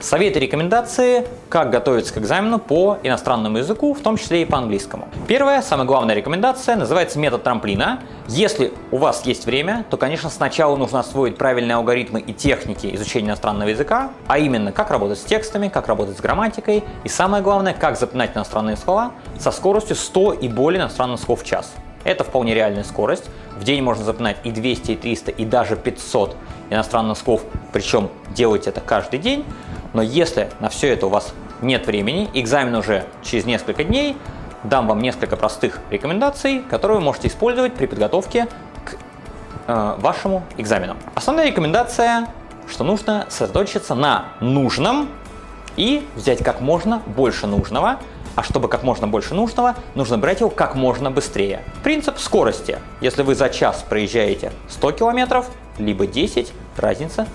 Советы и рекомендации, как готовиться к экзамену по иностранному языку, в том числе и по английскому. Первая, самая главная рекомендация, называется метод трамплина. Если у вас есть время, то, конечно, сначала нужно освоить правильные алгоритмы и техники изучения иностранного языка, а именно, как работать с текстами, как работать с грамматикой, и самое главное, как запоминать иностранные слова со скоростью 100 и более иностранных слов в час. Это вполне реальная скорость. В день можно запоминать и 200, и 300, и даже 500 иностранных слов, причем делать это каждый день. Но если на все это у вас нет времени, экзамен уже через несколько дней, дам вам несколько простых рекомендаций, которые вы можете использовать при подготовке к э, вашему экзамену. Основная рекомендация, что нужно сосредоточиться на нужном и взять как можно больше нужного, а чтобы как можно больше нужного, нужно брать его как можно быстрее. Принцип скорости. Если вы за час проезжаете 100 километров, либо 10, разница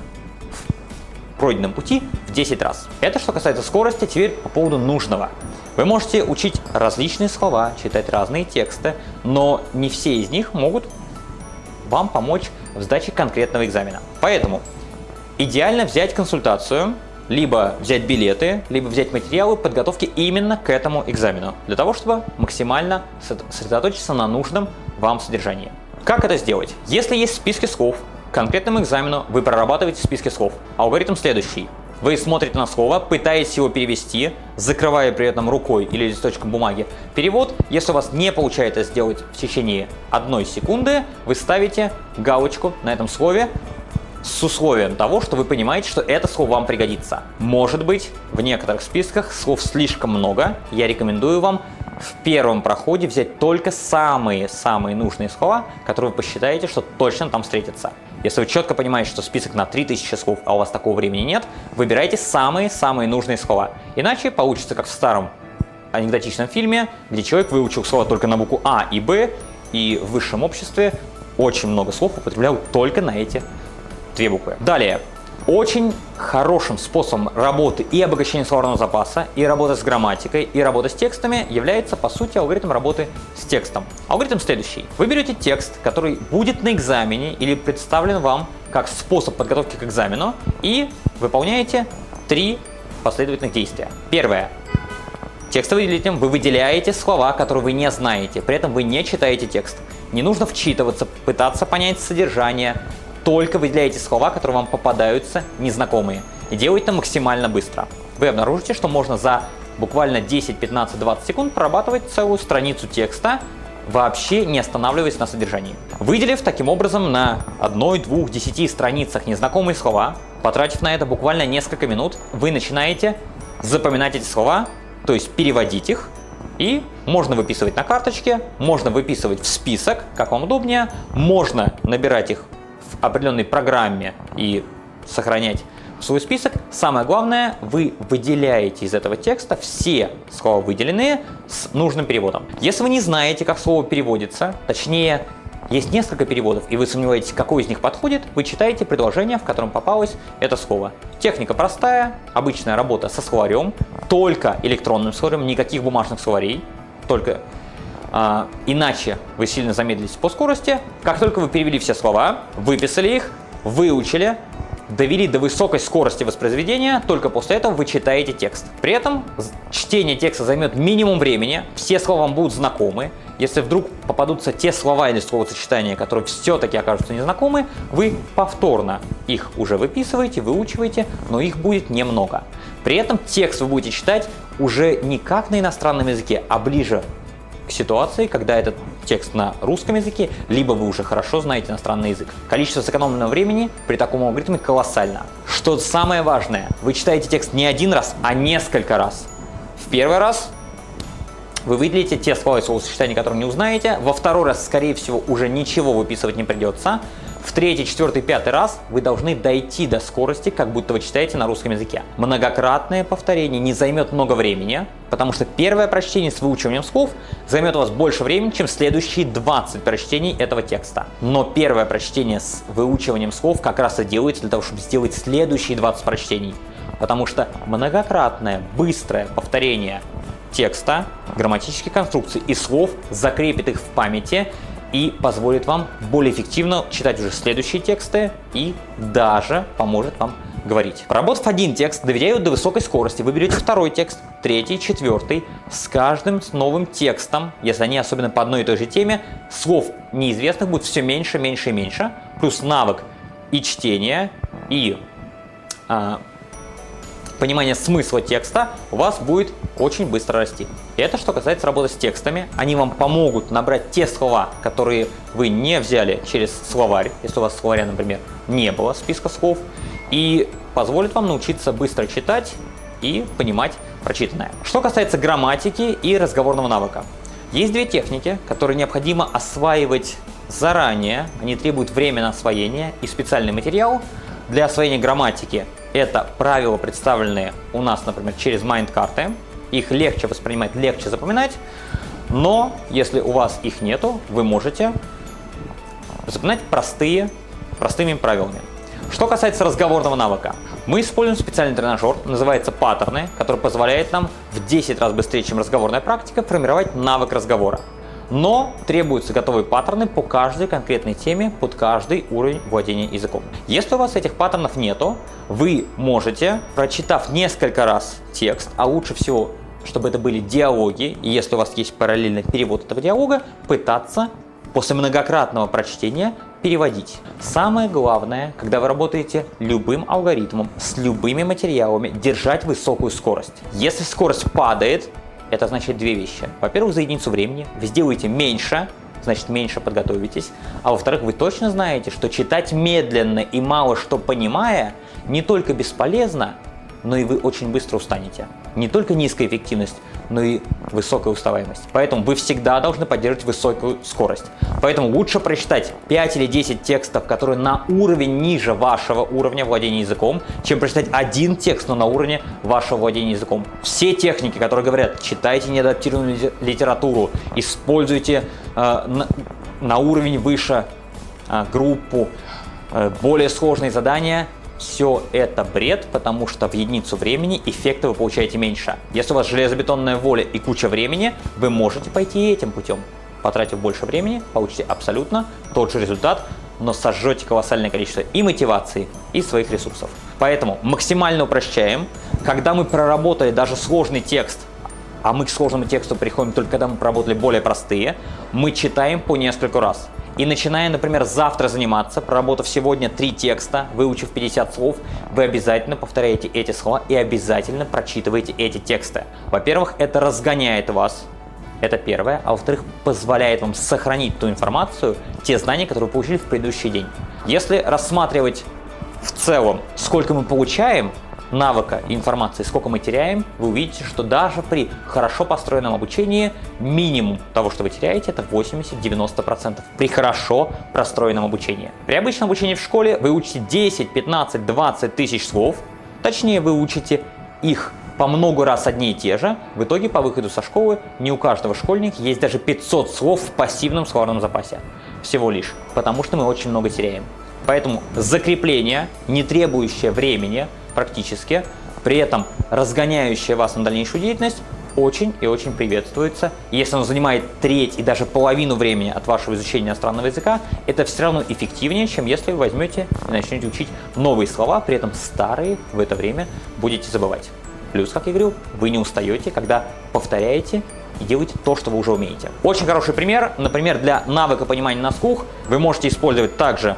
пройденном пути в 10 раз. Это что касается скорости, теперь по поводу нужного. Вы можете учить различные слова, читать разные тексты, но не все из них могут вам помочь в сдаче конкретного экзамена. Поэтому идеально взять консультацию, либо взять билеты, либо взять материалы подготовки именно к этому экзамену, для того, чтобы максимально сосредоточиться на нужном вам содержании. Как это сделать? Если есть списки слов, конкретному экзамену вы прорабатываете списки слов. Алгоритм следующий. Вы смотрите на слово, пытаетесь его перевести, закрывая при этом рукой или листочком бумаги перевод. Если у вас не получается сделать в течение одной секунды, вы ставите галочку на этом слове с условием того, что вы понимаете, что это слово вам пригодится. Может быть, в некоторых списках слов слишком много. Я рекомендую вам в первом проходе взять только самые-самые нужные слова, которые вы посчитаете, что точно там встретятся. Если вы четко понимаете, что список на 3000 слов, а у вас такого времени нет, выбирайте самые-самые нужные слова. Иначе получится как в старом анекдотичном фильме, где человек выучил слова только на букву А и Б, и в высшем обществе очень много слов употребляют только на эти две буквы. Далее, очень хорошим способом работы и обогащения словарного запаса, и работы с грамматикой, и работы с текстами является, по сути, алгоритм работы с текстом. Алгоритм следующий. Вы берете текст, который будет на экзамене или представлен вам как способ подготовки к экзамену, и выполняете три последовательных действия. Первое. Текстовым выделителем вы выделяете слова, которые вы не знаете, при этом вы не читаете текст. Не нужно вчитываться, пытаться понять содержание, только выделяете слова, которые вам попадаются незнакомые. И делайте это максимально быстро. Вы обнаружите, что можно за буквально 10, 15, 20 секунд прорабатывать целую страницу текста, вообще не останавливаясь на содержании. Выделив таким образом на одной, двух, десяти страницах незнакомые слова, потратив на это буквально несколько минут, вы начинаете запоминать эти слова, то есть переводить их, и можно выписывать на карточке, можно выписывать в список, как вам удобнее, можно набирать их определенной программе и сохранять свой список. Самое главное, вы выделяете из этого текста все слова выделенные с нужным переводом. Если вы не знаете, как слово переводится, точнее, есть несколько переводов, и вы сомневаетесь, какой из них подходит, вы читаете предложение, в котором попалось это слово. Техника простая, обычная работа со словарем, только электронным словарем, никаких бумажных словарей, только а, иначе вы сильно замедлитесь по скорости. Как только вы перевели все слова, выписали их, выучили, довели до высокой скорости воспроизведения, только после этого вы читаете текст. При этом чтение текста займет минимум времени, все слова вам будут знакомы. Если вдруг попадутся те слова или словосочетания, которые все-таки окажутся незнакомы, вы повторно их уже выписываете, выучиваете, но их будет немного. При этом текст вы будете читать уже не как на иностранном языке, а ближе к ситуации, когда этот текст на русском языке, либо вы уже хорошо знаете иностранный язык. Количество сэкономленного времени при таком алгоритме колоссально. Что самое важное, вы читаете текст не один раз, а несколько раз. В первый раз вы выделите те слова и словосочетания, которые не узнаете. Во второй раз, скорее всего, уже ничего выписывать не придется в третий, четвертый, пятый раз вы должны дойти до скорости, как будто вы читаете на русском языке. Многократное повторение не займет много времени, потому что первое прочтение с выучиванием слов займет у вас больше времени, чем следующие 20 прочтений этого текста. Но первое прочтение с выучиванием слов как раз и делается для того, чтобы сделать следующие 20 прочтений. Потому что многократное, быстрое повторение текста, грамматических конструкций и слов закрепит их в памяти и позволит вам более эффективно читать уже следующие тексты и даже поможет вам говорить. Проработав один текст, доверяю до высокой скорости, вы берете второй текст, третий, четвертый. С каждым новым текстом, если они особенно по одной и той же теме, слов неизвестных будет все меньше, меньше и меньше. Плюс навык и чтения, и а, понимание смысла текста у вас будет очень быстро расти. Это что касается работы с текстами. Они вам помогут набрать те слова, которые вы не взяли через словарь, если у вас словаря, например, не было списка слов, и позволит вам научиться быстро читать и понимать прочитанное. Что касается грамматики и разговорного навыка. Есть две техники, которые необходимо осваивать заранее, они требуют времени на освоение и специальный материал. Для освоения грамматики это правила, представленные у нас, например, через майнд-карты. Их легче воспринимать, легче запоминать. Но если у вас их нету, вы можете запоминать простые, простыми правилами. Что касается разговорного навыка, мы используем специальный тренажер, называется паттерны, который позволяет нам в 10 раз быстрее, чем разговорная практика, формировать навык разговора. Но требуются готовые паттерны по каждой конкретной теме, под каждый уровень владения языком. Если у вас этих паттернов нету, вы можете, прочитав несколько раз текст, а лучше всего чтобы это были диалоги, и если у вас есть параллельный перевод этого диалога, пытаться после многократного прочтения переводить. Самое главное, когда вы работаете любым алгоритмом, с любыми материалами, держать высокую скорость. Если скорость падает, это означает две вещи. Во-первых, за единицу времени вы сделаете меньше, значит меньше подготовитесь. А во-вторых, вы точно знаете, что читать медленно и мало что понимая не только бесполезно, но и вы очень быстро устанете. Не только низкая эффективность, но и высокая уставаемость. Поэтому вы всегда должны поддерживать высокую скорость. Поэтому лучше прочитать 5 или 10 текстов, которые на уровень ниже вашего уровня владения языком, чем прочитать один текст, но на уровне вашего владения языком. Все техники, которые говорят, читайте неадаптированную литературу, используйте э, на, на уровень выше э, группу, э, более сложные задания, все это бред, потому что в единицу времени эффекта вы получаете меньше. Если у вас железобетонная воля и куча времени, вы можете пойти этим путем. Потратив больше времени, получите абсолютно тот же результат, но сожжете колоссальное количество и мотивации, и своих ресурсов. Поэтому максимально упрощаем. Когда мы проработали даже сложный текст, а мы к сложному тексту приходим только когда мы проработали более простые, мы читаем по несколько раз. И начиная, например, завтра заниматься, проработав сегодня три текста, выучив 50 слов, вы обязательно повторяете эти слова и обязательно прочитываете эти тексты. Во-первых, это разгоняет вас, это первое. А во-вторых, позволяет вам сохранить ту информацию, те знания, которые вы получили в предыдущий день. Если рассматривать в целом, сколько мы получаем, навыка и информации, сколько мы теряем, вы увидите, что даже при хорошо построенном обучении минимум того, что вы теряете, это 80-90% при хорошо простроенном обучении. При обычном обучении в школе вы учите 10, 15, 20 тысяч слов, точнее вы учите их по много раз одни и те же, в итоге по выходу со школы не у каждого школьника есть даже 500 слов в пассивном словарном запасе. Всего лишь, потому что мы очень много теряем. Поэтому закрепление, не требующее времени, практически, при этом разгоняющее вас на дальнейшую деятельность, очень и очень приветствуется. Если оно занимает треть и даже половину времени от вашего изучения иностранного языка, это все равно эффективнее, чем если вы возьмете и начнете учить новые слова, при этом старые в это время будете забывать. Плюс, как я говорил, вы не устаете, когда повторяете и делаете то, что вы уже умеете. Очень хороший пример. Например, для навыка понимания на слух вы можете использовать также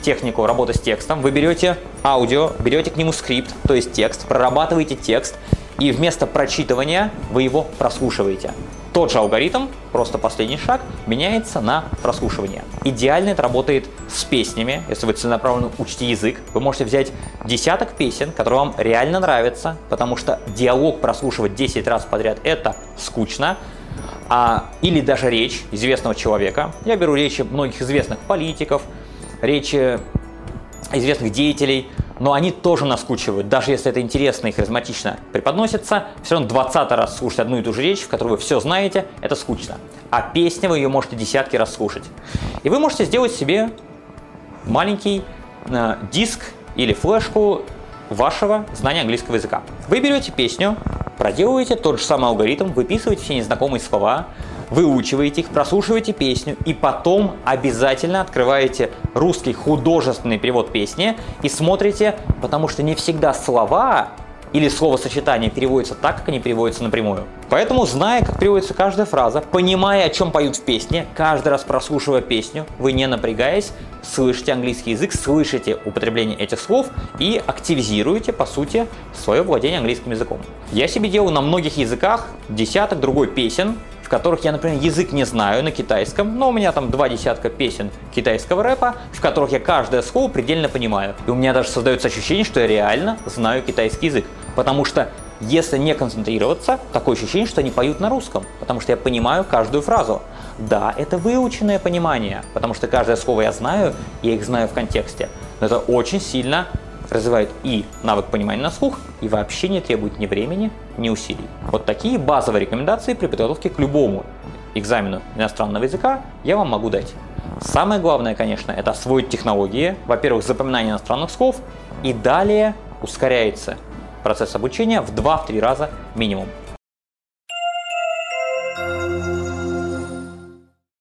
технику работы с текстом. Вы берете аудио, берете к нему скрипт, то есть текст, прорабатываете текст, и вместо прочитывания вы его прослушиваете. Тот же алгоритм, просто последний шаг, меняется на прослушивание. Идеально это работает с песнями. Если вы целенаправленно учите язык, вы можете взять десяток песен, которые вам реально нравятся, потому что диалог прослушивать 10 раз подряд – это скучно. А, или даже речь известного человека. Я беру речи многих известных политиков, речи известных деятелей, но они тоже наскучивают. Даже если это интересно и харизматично преподносится, все равно 20 раз слушать одну и ту же речь, в которой вы все знаете, это скучно. А песня вы ее можете десятки раз слушать. И вы можете сделать себе маленький э, диск или флешку вашего знания английского языка. Вы берете песню, проделываете тот же самый алгоритм, выписываете все незнакомые слова, выучиваете их, прослушиваете песню и потом обязательно открываете русский художественный перевод песни и смотрите, потому что не всегда слова или словосочетания переводятся так, как они переводятся напрямую. Поэтому, зная, как переводится каждая фраза, понимая, о чем поют в песне, каждый раз прослушивая песню, вы не напрягаясь, слышите английский язык, слышите употребление этих слов и активизируете, по сути, свое владение английским языком. Я себе делаю на многих языках десяток другой песен, в которых я, например, язык не знаю на китайском, но у меня там два десятка песен китайского рэпа, в которых я каждое слово предельно понимаю. И у меня даже создается ощущение, что я реально знаю китайский язык. Потому что если не концентрироваться, такое ощущение, что они поют на русском, потому что я понимаю каждую фразу. Да, это выученное понимание, потому что каждое слово я знаю, я их знаю в контексте. Но это очень сильно развивают и навык понимания на слух, и вообще не требует ни времени, ни усилий. Вот такие базовые рекомендации при подготовке к любому экзамену иностранного языка я вам могу дать. Самое главное, конечно, это освоить технологии, во-первых, запоминание иностранных слов, и далее ускоряется процесс обучения в 2-3 раза минимум.